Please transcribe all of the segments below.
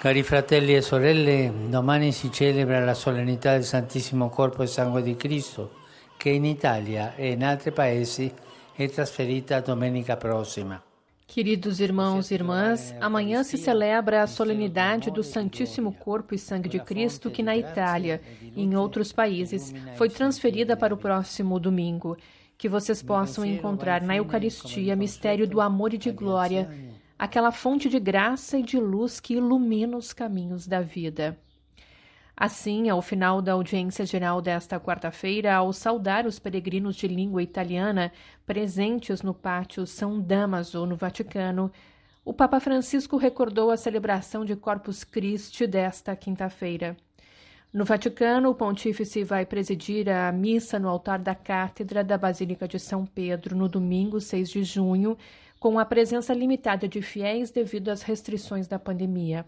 Cari fratelli e sorelle, domani si celebra la solennità del Santissimo Corpo e Sangue di Cristo, che in Italia e in altri paesi è trasferita domenica prossima. Queridos irmãos e irmãs, amanhã se celebra a solenidade do Santíssimo Corpo e Sangue de Cristo, que na Itália e em outros países foi transferida para o próximo domingo. Que vocês possam encontrar na Eucaristia mistério do amor e de glória aquela fonte de graça e de luz que ilumina os caminhos da vida. Assim, ao final da audiência geral desta quarta-feira, ao saudar os peregrinos de língua italiana presentes no pátio São Damaso, no Vaticano, o Papa Francisco recordou a celebração de Corpus Christi desta quinta-feira. No Vaticano, o pontífice vai presidir a missa no altar da Cátedra da Basílica de São Pedro no domingo 6 de junho, com a presença limitada de fiéis devido às restrições da pandemia.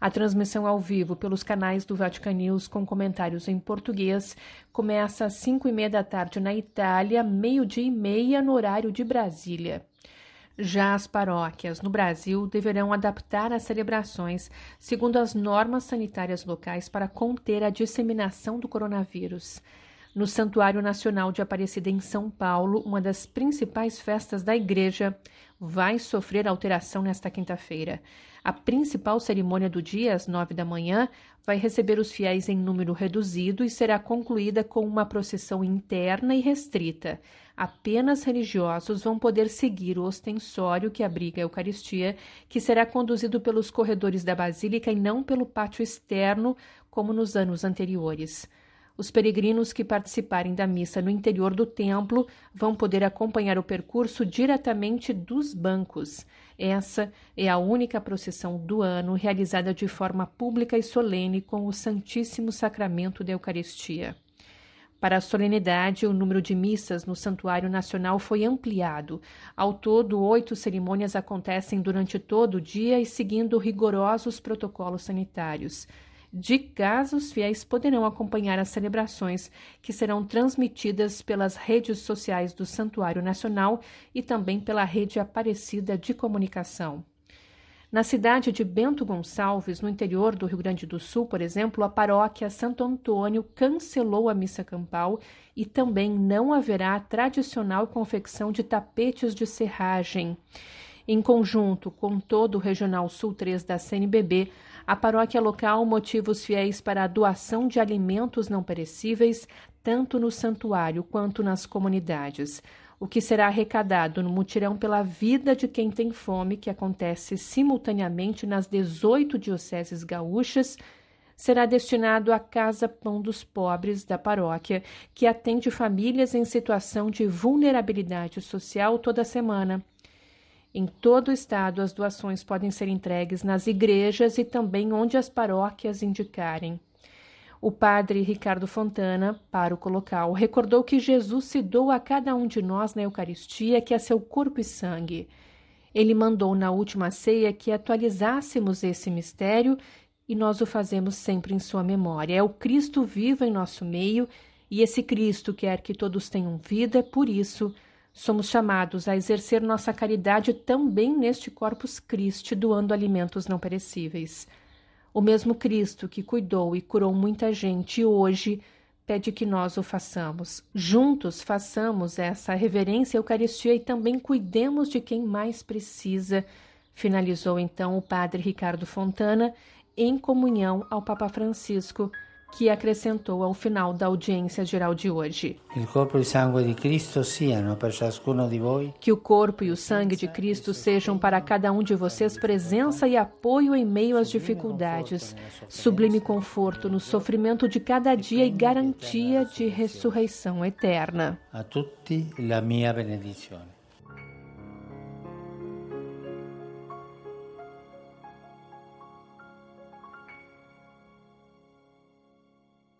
A transmissão ao vivo pelos canais do Vatican News com comentários em português começa às 5 e meia da tarde na Itália, meio-dia e meia no horário de Brasília. Já as paróquias no Brasil deverão adaptar as celebrações segundo as normas sanitárias locais para conter a disseminação do coronavírus. No Santuário Nacional de Aparecida em São Paulo, uma das principais festas da igreja, vai sofrer alteração nesta quinta-feira. A principal cerimônia do dia, às nove da manhã, vai receber os fiéis em número reduzido e será concluída com uma procissão interna e restrita. Apenas religiosos vão poder seguir o ostensório que abriga a Eucaristia, que será conduzido pelos corredores da Basílica e não pelo pátio externo, como nos anos anteriores. Os peregrinos que participarem da missa no interior do templo vão poder acompanhar o percurso diretamente dos bancos. Essa é a única procissão do ano realizada de forma pública e solene com o Santíssimo Sacramento da Eucaristia. Para a solenidade, o número de missas no Santuário Nacional foi ampliado. Ao todo, oito cerimônias acontecem durante todo o dia e seguindo rigorosos protocolos sanitários. De casa, os fiéis poderão acompanhar as celebrações, que serão transmitidas pelas redes sociais do Santuário Nacional e também pela rede Aparecida de Comunicação. Na cidade de Bento Gonçalves, no interior do Rio Grande do Sul, por exemplo, a paróquia Santo Antônio cancelou a missa campal e também não haverá a tradicional confecção de tapetes de serragem. Em conjunto com todo o Regional Sul 3 da CNBB, a paróquia local motiva os fiéis para a doação de alimentos não perecíveis, tanto no santuário quanto nas comunidades. O que será arrecadado no mutirão pela vida de quem tem fome, que acontece simultaneamente nas 18 dioceses gaúchas, será destinado à Casa Pão dos Pobres da paróquia, que atende famílias em situação de vulnerabilidade social toda semana. Em todo o estado, as doações podem ser entregues nas igrejas e também onde as paróquias indicarem. O padre Ricardo Fontana, pároco local, recordou que Jesus se doa a cada um de nós na Eucaristia, que é seu corpo e sangue. Ele mandou na última ceia que atualizássemos esse mistério e nós o fazemos sempre em sua memória. É o Cristo vivo em nosso meio e esse Cristo quer que todos tenham vida, por isso Somos chamados a exercer nossa caridade também neste Corpus Christi, doando alimentos não perecíveis. O mesmo Cristo que cuidou e curou muita gente hoje pede que nós o façamos. Juntos façamos essa reverência à Eucaristia e também cuidemos de quem mais precisa. Finalizou então o padre Ricardo Fontana em comunhão ao Papa Francisco que acrescentou ao final da audiência geral de hoje. Que o corpo e o sangue de Cristo sejam para cada um de vocês presença e apoio em meio às dificuldades, sublime conforto no sofrimento de cada dia e garantia de ressurreição eterna. A tutti la mia benedizione.